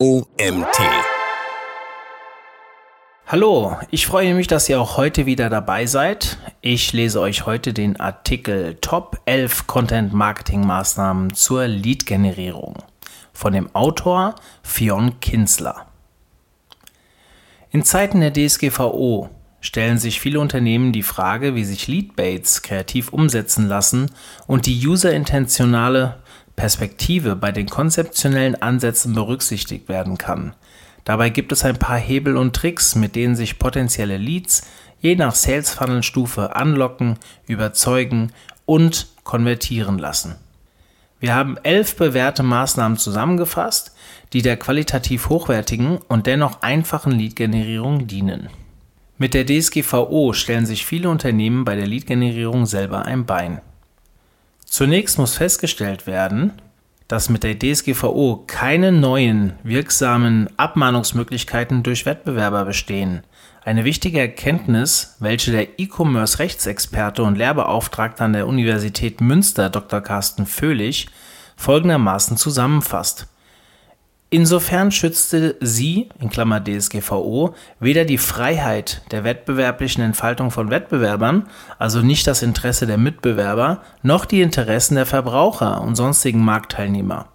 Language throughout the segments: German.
OMT. Hallo, ich freue mich, dass ihr auch heute wieder dabei seid. Ich lese euch heute den Artikel Top 11 Content Marketing Maßnahmen zur Lead-Generierung von dem Autor Fionn Kinsler. In Zeiten der DSGVO stellen sich viele Unternehmen die Frage, wie sich Leadbaits kreativ umsetzen lassen und die userintentionale Perspektive bei den konzeptionellen Ansätzen berücksichtigt werden kann. Dabei gibt es ein paar Hebel und Tricks, mit denen sich potenzielle Leads je nach Sales Funnel Stufe anlocken, überzeugen und konvertieren lassen. Wir haben elf bewährte Maßnahmen zusammengefasst, die der qualitativ hochwertigen und dennoch einfachen Lead-Generierung dienen. Mit der DSGVO stellen sich viele Unternehmen bei der Lead-Generierung selber ein Bein. Zunächst muss festgestellt werden, dass mit der DSGVO keine neuen wirksamen Abmahnungsmöglichkeiten durch Wettbewerber bestehen. Eine wichtige Erkenntnis, welche der E-Commerce-Rechtsexperte und Lehrbeauftragte an der Universität Münster Dr. Carsten Föhlich folgendermaßen zusammenfasst. Insofern schützte sie in Klammer (DSGVO) weder die Freiheit der wettbewerblichen Entfaltung von Wettbewerbern, also nicht das Interesse der Mitbewerber, noch die Interessen der Verbraucher und sonstigen Marktteilnehmer.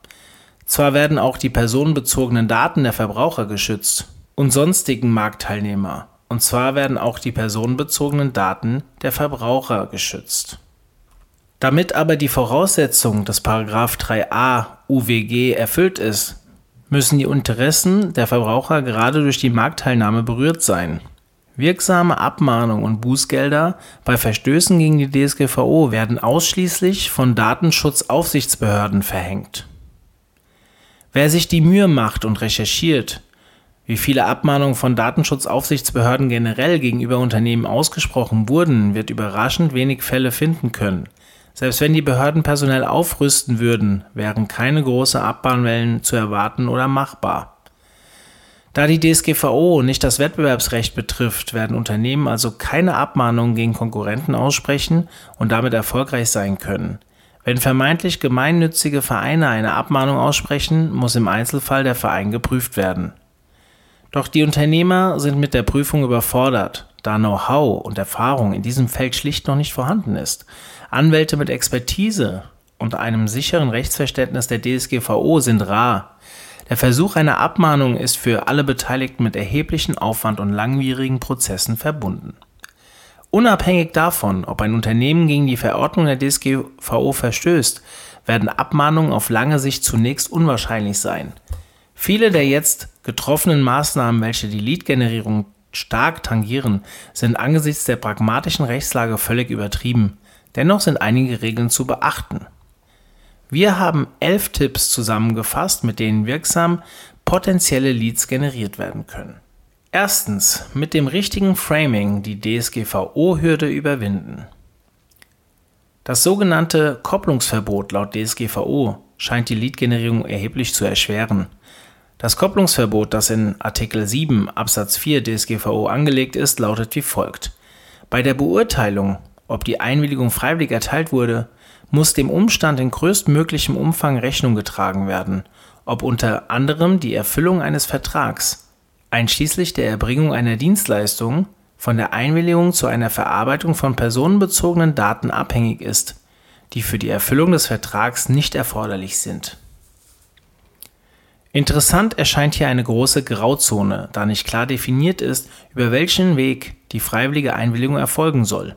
Zwar werden auch die personenbezogenen Daten der Verbraucher geschützt und sonstigen Marktteilnehmer, und zwar werden auch die personenbezogenen Daten der Verbraucher geschützt. Damit aber die Voraussetzung des § 3a UWG erfüllt ist müssen die Interessen der Verbraucher gerade durch die Marktteilnahme berührt sein. Wirksame Abmahnungen und Bußgelder bei Verstößen gegen die DSGVO werden ausschließlich von Datenschutzaufsichtsbehörden verhängt. Wer sich die Mühe macht und recherchiert, wie viele Abmahnungen von Datenschutzaufsichtsbehörden generell gegenüber Unternehmen ausgesprochen wurden, wird überraschend wenig Fälle finden können. Selbst wenn die Behörden personell aufrüsten würden, wären keine großen Abbahnwellen zu erwarten oder machbar. Da die DSGVO nicht das Wettbewerbsrecht betrifft, werden Unternehmen also keine Abmahnungen gegen Konkurrenten aussprechen und damit erfolgreich sein können. Wenn vermeintlich gemeinnützige Vereine eine Abmahnung aussprechen, muss im Einzelfall der Verein geprüft werden. Doch die Unternehmer sind mit der Prüfung überfordert, da Know-how und Erfahrung in diesem Feld schlicht noch nicht vorhanden ist. Anwälte mit Expertise und einem sicheren Rechtsverständnis der DSGVO sind rar. Der Versuch einer Abmahnung ist für alle Beteiligten mit erheblichem Aufwand und langwierigen Prozessen verbunden. Unabhängig davon, ob ein Unternehmen gegen die Verordnung der DSGVO verstößt, werden Abmahnungen auf lange Sicht zunächst unwahrscheinlich sein. Viele der jetzt getroffenen Maßnahmen, welche die Lead-Generierung stark tangieren, sind angesichts der pragmatischen Rechtslage völlig übertrieben. Dennoch sind einige Regeln zu beachten. Wir haben elf Tipps zusammengefasst, mit denen wirksam potenzielle Leads generiert werden können. Erstens, mit dem richtigen Framing die DSGVO-Hürde überwinden. Das sogenannte Kopplungsverbot laut DSGVO scheint die Lead-Generierung erheblich zu erschweren. Das Kopplungsverbot, das in Artikel 7 Absatz 4 DSGVO angelegt ist, lautet wie folgt. Bei der Beurteilung, ob die Einwilligung freiwillig erteilt wurde, muss dem Umstand in größtmöglichem Umfang Rechnung getragen werden, ob unter anderem die Erfüllung eines Vertrags, einschließlich der Erbringung einer Dienstleistung, von der Einwilligung zu einer Verarbeitung von personenbezogenen Daten abhängig ist, die für die Erfüllung des Vertrags nicht erforderlich sind Interessant erscheint hier eine große Grauzone, da nicht klar definiert ist, über welchen Weg die freiwillige Einwilligung erfolgen soll.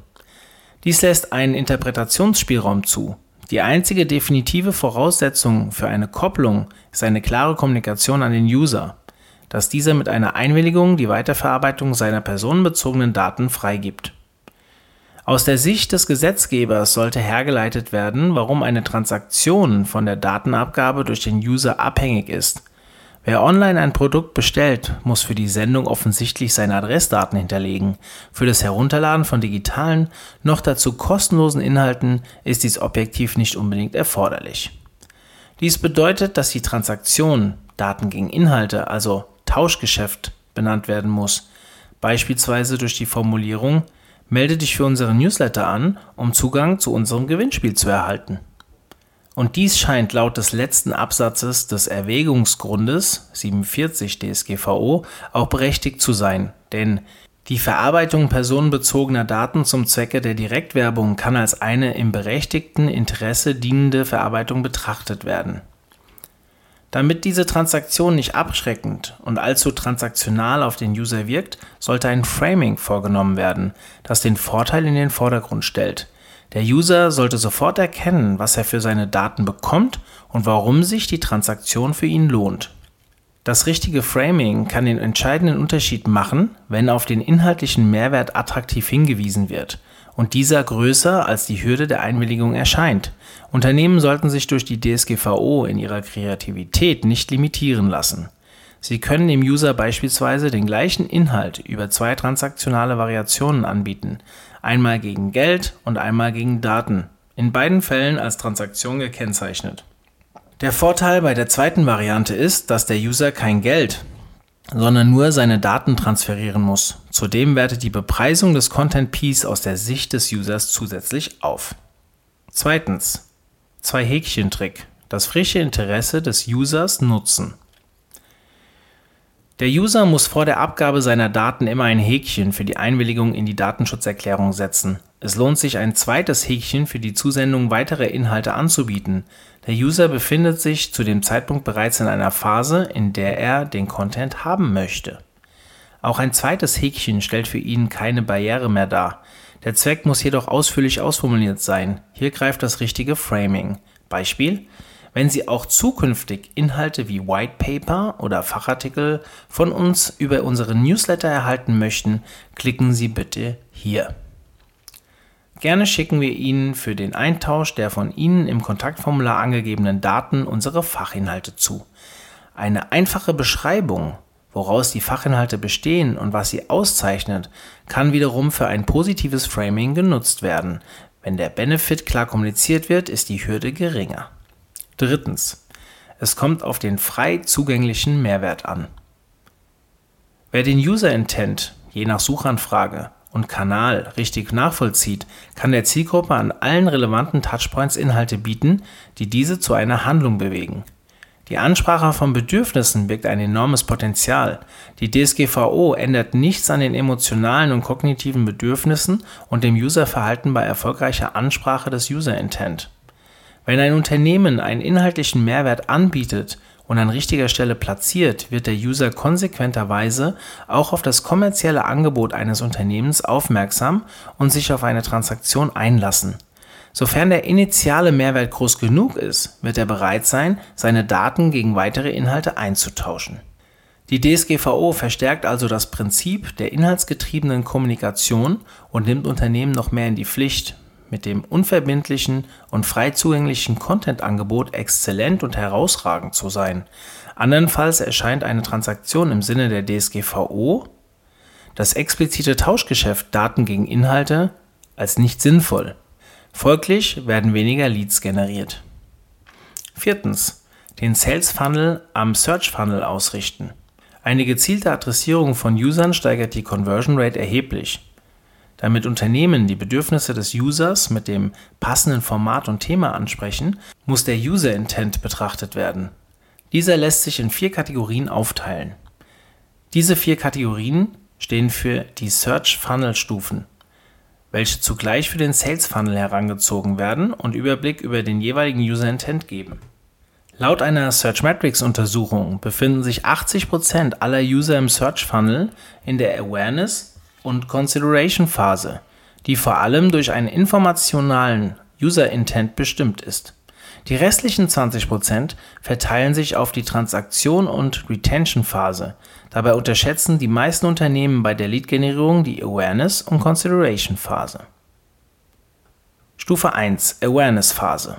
Dies lässt einen Interpretationsspielraum zu. Die einzige definitive Voraussetzung für eine Kopplung ist eine klare Kommunikation an den User, dass dieser mit einer Einwilligung die Weiterverarbeitung seiner personenbezogenen Daten freigibt. Aus der Sicht des Gesetzgebers sollte hergeleitet werden, warum eine Transaktion von der Datenabgabe durch den User abhängig ist. Wer online ein Produkt bestellt, muss für die Sendung offensichtlich seine Adressdaten hinterlegen. Für das Herunterladen von digitalen, noch dazu kostenlosen Inhalten ist dies objektiv nicht unbedingt erforderlich. Dies bedeutet, dass die Transaktion Daten gegen Inhalte, also Tauschgeschäft, benannt werden muss, beispielsweise durch die Formulierung Melde dich für unseren Newsletter an, um Zugang zu unserem Gewinnspiel zu erhalten. Und dies scheint laut des letzten Absatzes des Erwägungsgrundes 47 DSGVO auch berechtigt zu sein, denn die Verarbeitung personenbezogener Daten zum Zwecke der Direktwerbung kann als eine im berechtigten Interesse dienende Verarbeitung betrachtet werden. Damit diese Transaktion nicht abschreckend und allzu transaktional auf den User wirkt, sollte ein Framing vorgenommen werden, das den Vorteil in den Vordergrund stellt. Der User sollte sofort erkennen, was er für seine Daten bekommt und warum sich die Transaktion für ihn lohnt. Das richtige Framing kann den entscheidenden Unterschied machen, wenn auf den inhaltlichen Mehrwert attraktiv hingewiesen wird und dieser größer als die Hürde der Einwilligung erscheint. Unternehmen sollten sich durch die DSGVO in ihrer Kreativität nicht limitieren lassen. Sie können dem User beispielsweise den gleichen Inhalt über zwei transaktionale Variationen anbieten, einmal gegen Geld und einmal gegen Daten, in beiden Fällen als Transaktion gekennzeichnet. Der Vorteil bei der zweiten Variante ist, dass der User kein Geld, sondern nur seine Daten transferieren muss. Zudem wertet die Bepreisung des Content Piece aus der Sicht des Users zusätzlich auf. Zweitens. Zwei Häkchen Trick. Das frische Interesse des Users nutzen. Der User muss vor der Abgabe seiner Daten immer ein Häkchen für die Einwilligung in die Datenschutzerklärung setzen. Es lohnt sich, ein zweites Häkchen für die Zusendung weiterer Inhalte anzubieten. Der User befindet sich zu dem Zeitpunkt bereits in einer Phase, in der er den Content haben möchte. Auch ein zweites Häkchen stellt für ihn keine Barriere mehr dar. Der Zweck muss jedoch ausführlich ausformuliert sein. Hier greift das richtige Framing. Beispiel wenn Sie auch zukünftig Inhalte wie White Paper oder Fachartikel von uns über unseren Newsletter erhalten möchten, klicken Sie bitte hier. Gerne schicken wir Ihnen für den Eintausch der von Ihnen im Kontaktformular angegebenen Daten unsere Fachinhalte zu. Eine einfache Beschreibung, woraus die Fachinhalte bestehen und was sie auszeichnet, kann wiederum für ein positives Framing genutzt werden. Wenn der Benefit klar kommuniziert wird, ist die Hürde geringer. Drittens. Es kommt auf den frei zugänglichen Mehrwert an. Wer den User Intent je nach Suchanfrage und Kanal richtig nachvollzieht, kann der Zielgruppe an allen relevanten Touchpoints Inhalte bieten, die diese zu einer Handlung bewegen. Die Ansprache von Bedürfnissen birgt ein enormes Potenzial. Die DSGVO ändert nichts an den emotionalen und kognitiven Bedürfnissen und dem Userverhalten bei erfolgreicher Ansprache des User Intent. Wenn ein Unternehmen einen inhaltlichen Mehrwert anbietet und an richtiger Stelle platziert, wird der User konsequenterweise auch auf das kommerzielle Angebot eines Unternehmens aufmerksam und sich auf eine Transaktion einlassen. Sofern der initiale Mehrwert groß genug ist, wird er bereit sein, seine Daten gegen weitere Inhalte einzutauschen. Die DSGVO verstärkt also das Prinzip der inhaltsgetriebenen Kommunikation und nimmt Unternehmen noch mehr in die Pflicht, mit dem unverbindlichen und frei zugänglichen Content-Angebot exzellent und herausragend zu sein. Andernfalls erscheint eine Transaktion im Sinne der DSGVO, das explizite Tauschgeschäft Daten gegen Inhalte, als nicht sinnvoll. Folglich werden weniger Leads generiert. Viertens. Den Sales Funnel am Search Funnel ausrichten. Eine gezielte Adressierung von Usern steigert die Conversion Rate erheblich. Damit Unternehmen die Bedürfnisse des Users mit dem passenden Format und Thema ansprechen, muss der User Intent betrachtet werden. Dieser lässt sich in vier Kategorien aufteilen. Diese vier Kategorien stehen für die Search Funnel Stufen, welche zugleich für den Sales Funnel herangezogen werden und Überblick über den jeweiligen User Intent geben. Laut einer Searchmetrics Untersuchung befinden sich 80% aller User im Search Funnel in der Awareness und Consideration Phase, die vor allem durch einen informationalen User Intent bestimmt ist. Die restlichen 20% verteilen sich auf die Transaktion und Retention Phase. Dabei unterschätzen die meisten Unternehmen bei der Lead-Generierung die Awareness und Consideration Phase. Stufe 1 Awareness Phase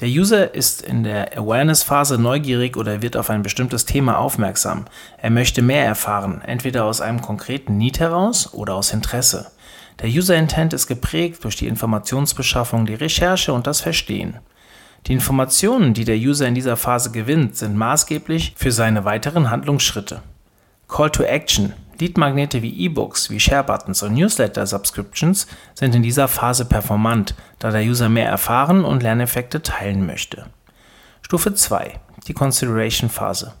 der User ist in der Awareness-Phase neugierig oder wird auf ein bestimmtes Thema aufmerksam. Er möchte mehr erfahren, entweder aus einem konkreten Need heraus oder aus Interesse. Der User Intent ist geprägt durch die Informationsbeschaffung, die Recherche und das Verstehen. Die Informationen, die der User in dieser Phase gewinnt, sind maßgeblich für seine weiteren Handlungsschritte. Call to Action, Leadmagnete wie E-Books, wie Share-Buttons und Newsletter-Subscriptions sind in dieser Phase performant, da der User mehr erfahren und Lerneffekte teilen möchte. Stufe 2. Die Consideration-Phase.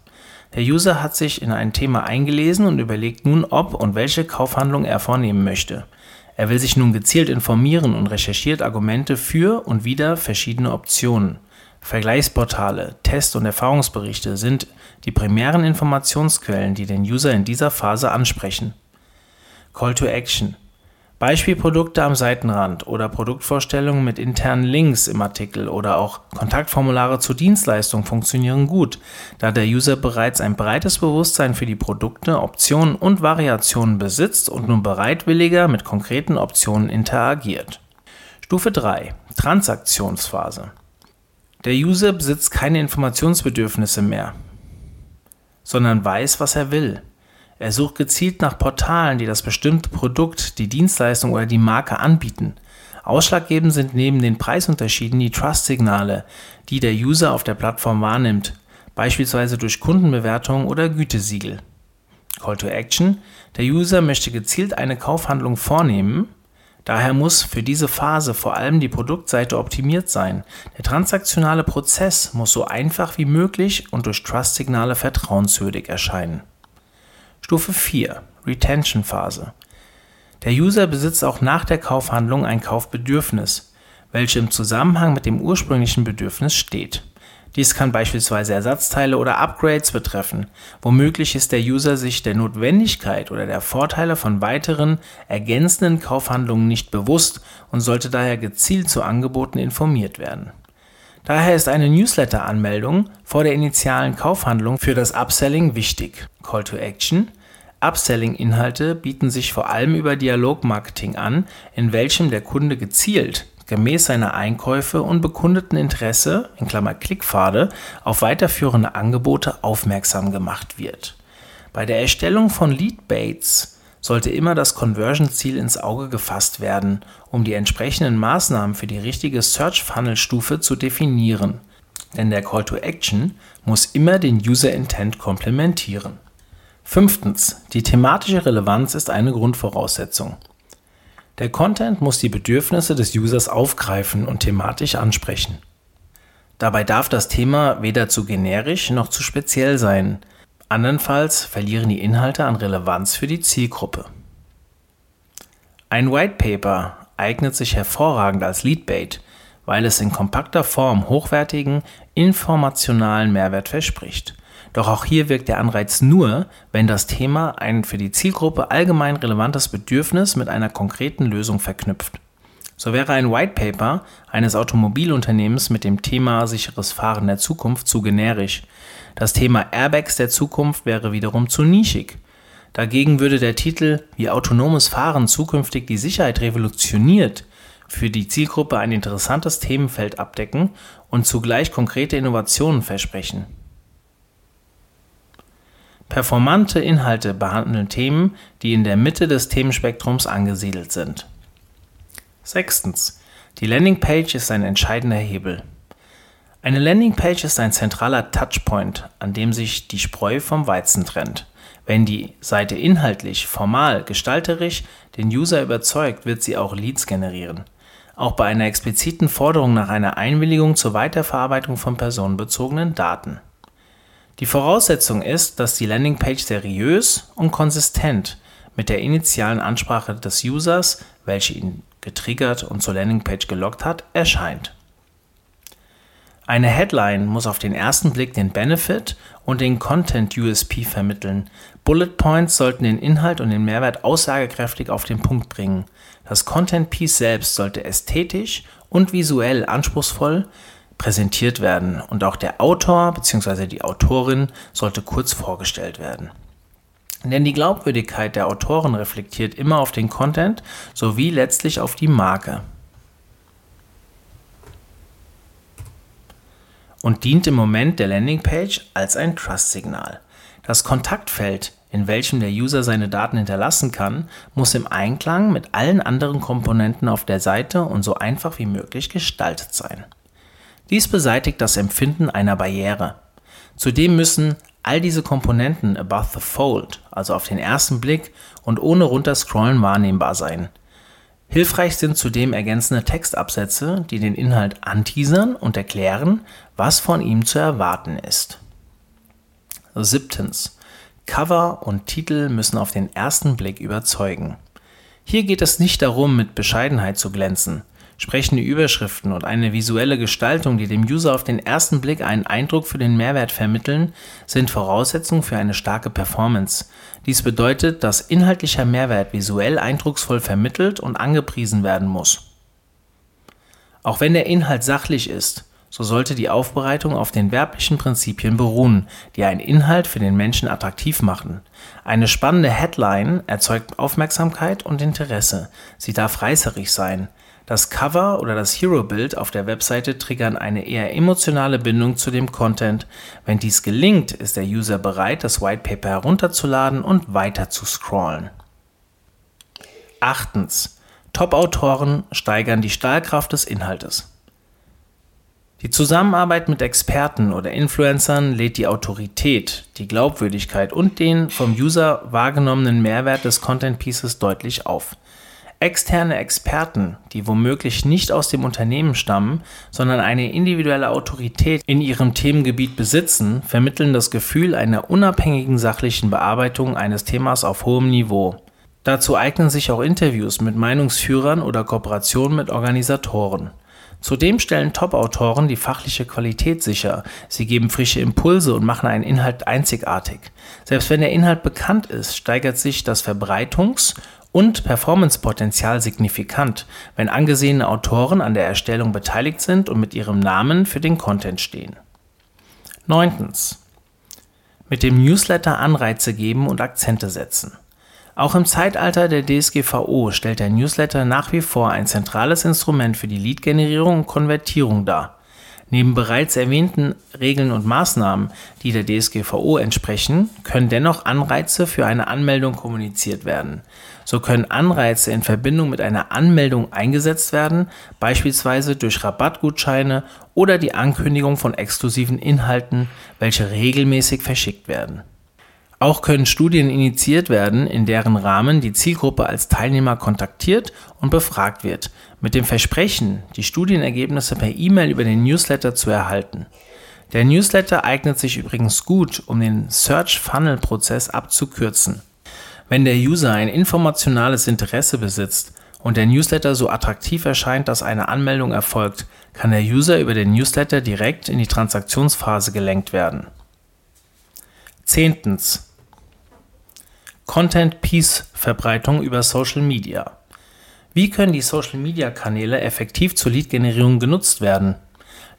Der User hat sich in ein Thema eingelesen und überlegt nun, ob und welche Kaufhandlung er vornehmen möchte. Er will sich nun gezielt informieren und recherchiert Argumente für und wider verschiedene Optionen. Vergleichsportale, Test- und Erfahrungsberichte sind die primären Informationsquellen, die den User in dieser Phase ansprechen. Call to Action Beispielprodukte am Seitenrand oder Produktvorstellungen mit internen Links im Artikel oder auch Kontaktformulare zur Dienstleistung funktionieren gut, da der User bereits ein breites Bewusstsein für die Produkte, Optionen und Variationen besitzt und nun bereitwilliger mit konkreten Optionen interagiert. Stufe 3 Transaktionsphase Der User besitzt keine Informationsbedürfnisse mehr, sondern weiß, was er will. Er sucht gezielt nach Portalen, die das bestimmte Produkt, die Dienstleistung oder die Marke anbieten. Ausschlaggebend sind neben den Preisunterschieden die Trust-Signale, die der User auf der Plattform wahrnimmt, beispielsweise durch Kundenbewertungen oder Gütesiegel. Call to Action. Der User möchte gezielt eine Kaufhandlung vornehmen, Daher muss für diese Phase vor allem die Produktseite optimiert sein. Der transaktionale Prozess muss so einfach wie möglich und durch Trust-Signale vertrauenswürdig erscheinen. Stufe 4 Retention Phase. Der User besitzt auch nach der Kaufhandlung ein Kaufbedürfnis, welches im Zusammenhang mit dem ursprünglichen Bedürfnis steht. Dies kann beispielsweise Ersatzteile oder Upgrades betreffen. Womöglich ist der User sich der Notwendigkeit oder der Vorteile von weiteren ergänzenden Kaufhandlungen nicht bewusst und sollte daher gezielt zu Angeboten informiert werden. Daher ist eine Newsletter-Anmeldung vor der initialen Kaufhandlung für das Upselling wichtig. Call to Action Upselling-Inhalte bieten sich vor allem über Dialogmarketing an, in welchem der Kunde gezielt gemäß seiner Einkäufe und bekundeten Interesse (Klickpfade) auf weiterführende Angebote aufmerksam gemacht wird. Bei der Erstellung von Leadbaits sollte immer das Conversion-Ziel ins Auge gefasst werden, um die entsprechenden Maßnahmen für die richtige Search-Funnel-Stufe zu definieren. Denn der Call to Action muss immer den User Intent komplementieren. Die thematische Relevanz ist eine Grundvoraussetzung. Der Content muss die Bedürfnisse des Users aufgreifen und thematisch ansprechen. Dabei darf das Thema weder zu generisch noch zu speziell sein, andernfalls verlieren die Inhalte an Relevanz für die Zielgruppe. Ein White Paper eignet sich hervorragend als Leadbait, weil es in kompakter Form hochwertigen, informationalen Mehrwert verspricht doch auch hier wirkt der Anreiz nur, wenn das Thema ein für die Zielgruppe allgemein relevantes Bedürfnis mit einer konkreten Lösung verknüpft. So wäre ein White Paper eines Automobilunternehmens mit dem Thema sicheres Fahren der Zukunft zu generisch. Das Thema Airbags der Zukunft wäre wiederum zu nischig. Dagegen würde der Titel Wie autonomes Fahren zukünftig die Sicherheit revolutioniert für die Zielgruppe ein interessantes Themenfeld abdecken und zugleich konkrete Innovationen versprechen. Performante Inhalte behandeln Themen, die in der Mitte des Themenspektrums angesiedelt sind. Sechstens. Die Landingpage ist ein entscheidender Hebel. Eine Landingpage ist ein zentraler Touchpoint, an dem sich die Spreu vom Weizen trennt. Wenn die Seite inhaltlich, formal, gestalterisch den User überzeugt, wird sie auch Leads generieren. Auch bei einer expliziten Forderung nach einer Einwilligung zur Weiterverarbeitung von personenbezogenen Daten. Die Voraussetzung ist, dass die Landingpage seriös und konsistent mit der initialen Ansprache des Users, welche ihn getriggert und zur Landingpage gelockt hat, erscheint. Eine Headline muss auf den ersten Blick den Benefit und den Content USP vermitteln. Bullet Points sollten den Inhalt und den Mehrwert aussagekräftig auf den Punkt bringen. Das Content Piece selbst sollte ästhetisch und visuell anspruchsvoll präsentiert werden und auch der Autor bzw. die Autorin sollte kurz vorgestellt werden. Denn die Glaubwürdigkeit der Autoren reflektiert immer auf den Content sowie letztlich auf die Marke. Und dient im Moment der Landingpage als ein Trust-Signal. Das Kontaktfeld, in welchem der User seine Daten hinterlassen kann, muss im Einklang mit allen anderen Komponenten auf der Seite und so einfach wie möglich gestaltet sein. Dies beseitigt das Empfinden einer Barriere. Zudem müssen all diese Komponenten above the fold, also auf den ersten Blick und ohne runterscrollen wahrnehmbar sein. Hilfreich sind zudem ergänzende Textabsätze, die den Inhalt anteasern und erklären, was von ihm zu erwarten ist. Siebtens. Cover und Titel müssen auf den ersten Blick überzeugen. Hier geht es nicht darum, mit Bescheidenheit zu glänzen. Sprechende Überschriften und eine visuelle Gestaltung, die dem User auf den ersten Blick einen Eindruck für den Mehrwert vermitteln, sind Voraussetzung für eine starke Performance. Dies bedeutet, dass inhaltlicher Mehrwert visuell eindrucksvoll vermittelt und angepriesen werden muss. Auch wenn der Inhalt sachlich ist, so sollte die Aufbereitung auf den werblichen Prinzipien beruhen, die einen Inhalt für den Menschen attraktiv machen. Eine spannende Headline erzeugt Aufmerksamkeit und Interesse. Sie darf reißerig sein. Das Cover oder das Hero-Bild auf der Webseite triggern eine eher emotionale Bindung zu dem Content. Wenn dies gelingt, ist der User bereit, das White Paper herunterzuladen und weiter zu scrollen. Achtens. Top-Autoren steigern die Stahlkraft des Inhaltes. Die Zusammenarbeit mit Experten oder Influencern lädt die Autorität, die Glaubwürdigkeit und den vom User wahrgenommenen Mehrwert des Content Pieces deutlich auf. Externe Experten, die womöglich nicht aus dem Unternehmen stammen, sondern eine individuelle Autorität in ihrem Themengebiet besitzen, vermitteln das Gefühl einer unabhängigen sachlichen Bearbeitung eines Themas auf hohem Niveau. Dazu eignen sich auch Interviews mit Meinungsführern oder Kooperationen mit Organisatoren. Zudem stellen Top-Autoren die fachliche Qualität sicher. Sie geben frische Impulse und machen einen Inhalt einzigartig. Selbst wenn der Inhalt bekannt ist, steigert sich das Verbreitungs- und Performancepotenzial signifikant, wenn angesehene Autoren an der Erstellung beteiligt sind und mit ihrem Namen für den Content stehen. 9. Mit dem Newsletter Anreize geben und Akzente setzen. Auch im Zeitalter der DSGVO stellt der Newsletter nach wie vor ein zentrales Instrument für die Lead-Generierung und Konvertierung dar. Neben bereits erwähnten Regeln und Maßnahmen, die der DSGVO entsprechen, können dennoch Anreize für eine Anmeldung kommuniziert werden. So können Anreize in Verbindung mit einer Anmeldung eingesetzt werden, beispielsweise durch Rabattgutscheine oder die Ankündigung von exklusiven Inhalten, welche regelmäßig verschickt werden. Auch können Studien initiiert werden, in deren Rahmen die Zielgruppe als Teilnehmer kontaktiert und befragt wird, mit dem Versprechen, die Studienergebnisse per E-Mail über den Newsletter zu erhalten. Der Newsletter eignet sich übrigens gut, um den Search-Funnel-Prozess abzukürzen. Wenn der User ein informationales Interesse besitzt und der Newsletter so attraktiv erscheint, dass eine Anmeldung erfolgt, kann der User über den Newsletter direkt in die Transaktionsphase gelenkt werden. Zehntens. Content Piece Verbreitung über Social Media. Wie können die Social Media Kanäle effektiv zur Lead-Generierung genutzt werden?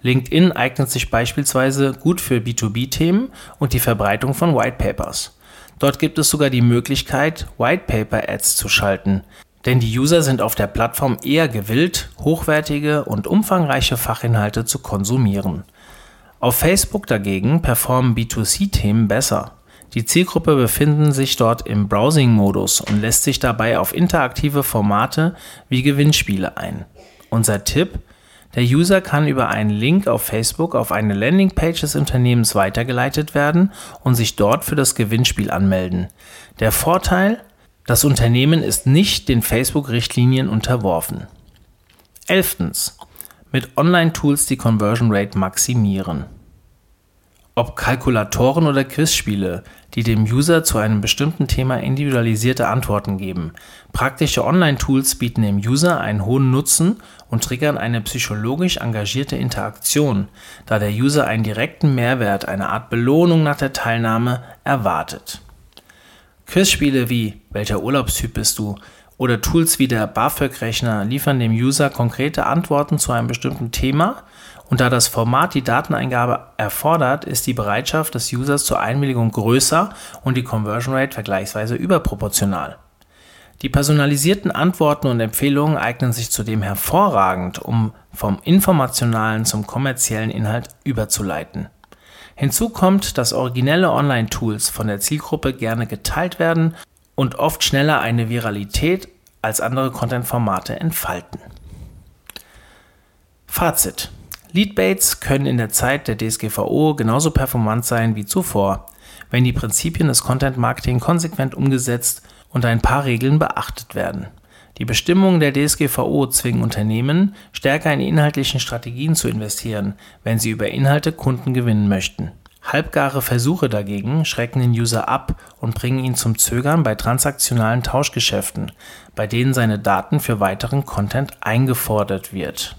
LinkedIn eignet sich beispielsweise gut für B2B-Themen und die Verbreitung von White Papers. Dort gibt es sogar die Möglichkeit, White Paper Ads zu schalten, denn die User sind auf der Plattform eher gewillt, hochwertige und umfangreiche Fachinhalte zu konsumieren. Auf Facebook dagegen performen B2C-Themen besser. Die Zielgruppe befinden sich dort im Browsing-Modus und lässt sich dabei auf interaktive Formate wie Gewinnspiele ein. Unser Tipp: Der User kann über einen Link auf Facebook auf eine Landingpage des Unternehmens weitergeleitet werden und sich dort für das Gewinnspiel anmelden. Der Vorteil: Das Unternehmen ist nicht den Facebook-Richtlinien unterworfen. 11. Mit Online-Tools die Conversion Rate maximieren. Ob Kalkulatoren oder Quizspiele, die dem User zu einem bestimmten Thema individualisierte Antworten geben. Praktische Online-Tools bieten dem User einen hohen Nutzen und triggern eine psychologisch engagierte Interaktion, da der User einen direkten Mehrwert, eine Art Belohnung nach der Teilnahme, erwartet. Quizspiele wie Welcher Urlaubstyp bist du? Oder Tools wie der BAföG-Rechner liefern dem User konkrete Antworten zu einem bestimmten Thema und da das Format die Dateneingabe erfordert, ist die Bereitschaft des Users zur Einwilligung größer und die Conversion Rate vergleichsweise überproportional. Die personalisierten Antworten und Empfehlungen eignen sich zudem hervorragend, um vom informationalen zum kommerziellen Inhalt überzuleiten. Hinzu kommt, dass originelle Online-Tools von der Zielgruppe gerne geteilt werden und oft schneller eine Viralität als andere Content-Formate entfalten. Fazit Leadbaits können in der Zeit der DSGVO genauso performant sein wie zuvor. wenn die Prinzipien des Content Marketing konsequent umgesetzt und ein paar Regeln beachtet werden. Die Bestimmungen der DSGVO zwingen Unternehmen, stärker in inhaltlichen Strategien zu investieren, wenn sie über Inhalte Kunden gewinnen möchten. Halbgare Versuche dagegen schrecken den User ab und bringen ihn zum Zögern bei transaktionalen Tauschgeschäften, bei denen seine Daten für weiteren Content eingefordert wird.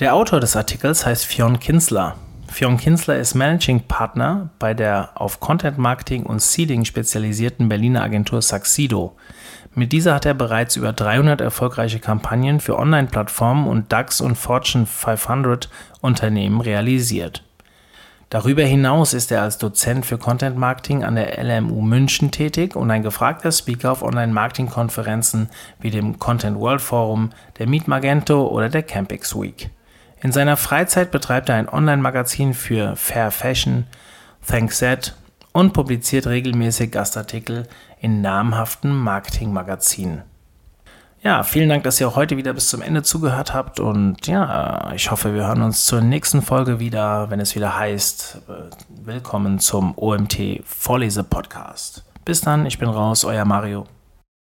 Der Autor des Artikels heißt Fionn Kinsler. Fionn Kinsler ist Managing Partner bei der auf Content Marketing und Seeding spezialisierten Berliner Agentur Saxido. Mit dieser hat er bereits über 300 erfolgreiche Kampagnen für Online-Plattformen und DAX und Fortune 500 Unternehmen realisiert. Darüber hinaus ist er als Dozent für Content Marketing an der LMU München tätig und ein gefragter Speaker auf Online-Marketing-Konferenzen wie dem Content World Forum, der Meet Magento oder der Campix Week. In seiner Freizeit betreibt er ein Online-Magazin für Fair Fashion, Thanks That und publiziert regelmäßig Gastartikel in namhaften Marketingmagazinen. Ja, vielen Dank, dass ihr auch heute wieder bis zum Ende zugehört habt und ja, ich hoffe, wir hören uns zur nächsten Folge wieder, wenn es wieder heißt, äh, willkommen zum OMT Vorlese Podcast. Bis dann, ich bin raus, euer Mario.